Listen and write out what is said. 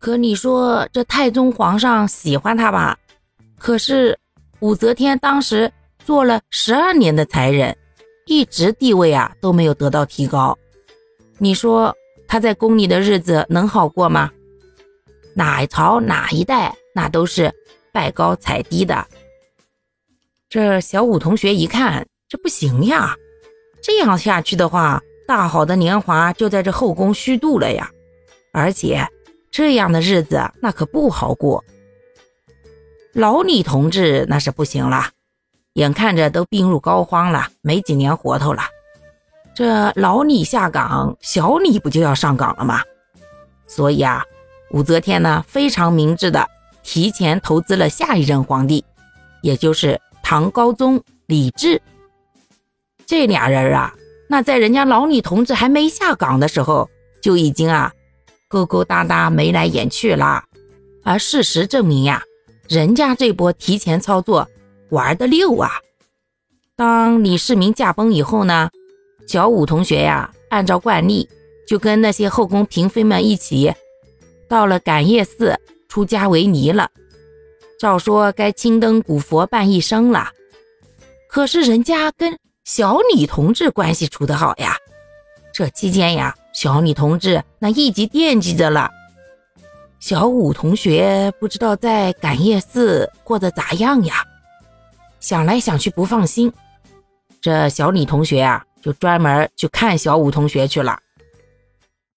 可你说这太宗皇上喜欢他吧？可是武则天当时做了十二年的才人，一直地位啊都没有得到提高。你说他在宫里的日子能好过吗？哪朝哪一代，那都是拜高踩低的。这小武同学一看，这不行呀，这样下去的话，大好的年华就在这后宫虚度了呀，而且。这样的日子那可不好过。老李同志那是不行了，眼看着都病入膏肓了，没几年活头了。这老李下岗，小李不就要上岗了吗？所以啊，武则天呢非常明智的提前投资了下一任皇帝，也就是唐高宗李治。这俩人啊，那在人家老李同志还没下岗的时候，就已经啊。勾勾搭搭，眉来眼去了，而事实证明呀，人家这波提前操作玩的溜啊！当李世民驾崩以后呢，小武同学呀，按照惯例就跟那些后宫嫔妃们一起到了感业寺出家为尼了，照说该青灯古佛伴一生了。可是人家跟小李同志关系处得好呀，这期间呀。小李同志那一直惦记着了，小五同学不知道在感业寺过得咋样呀？想来想去不放心，这小李同学啊，就专门去看小五同学去了。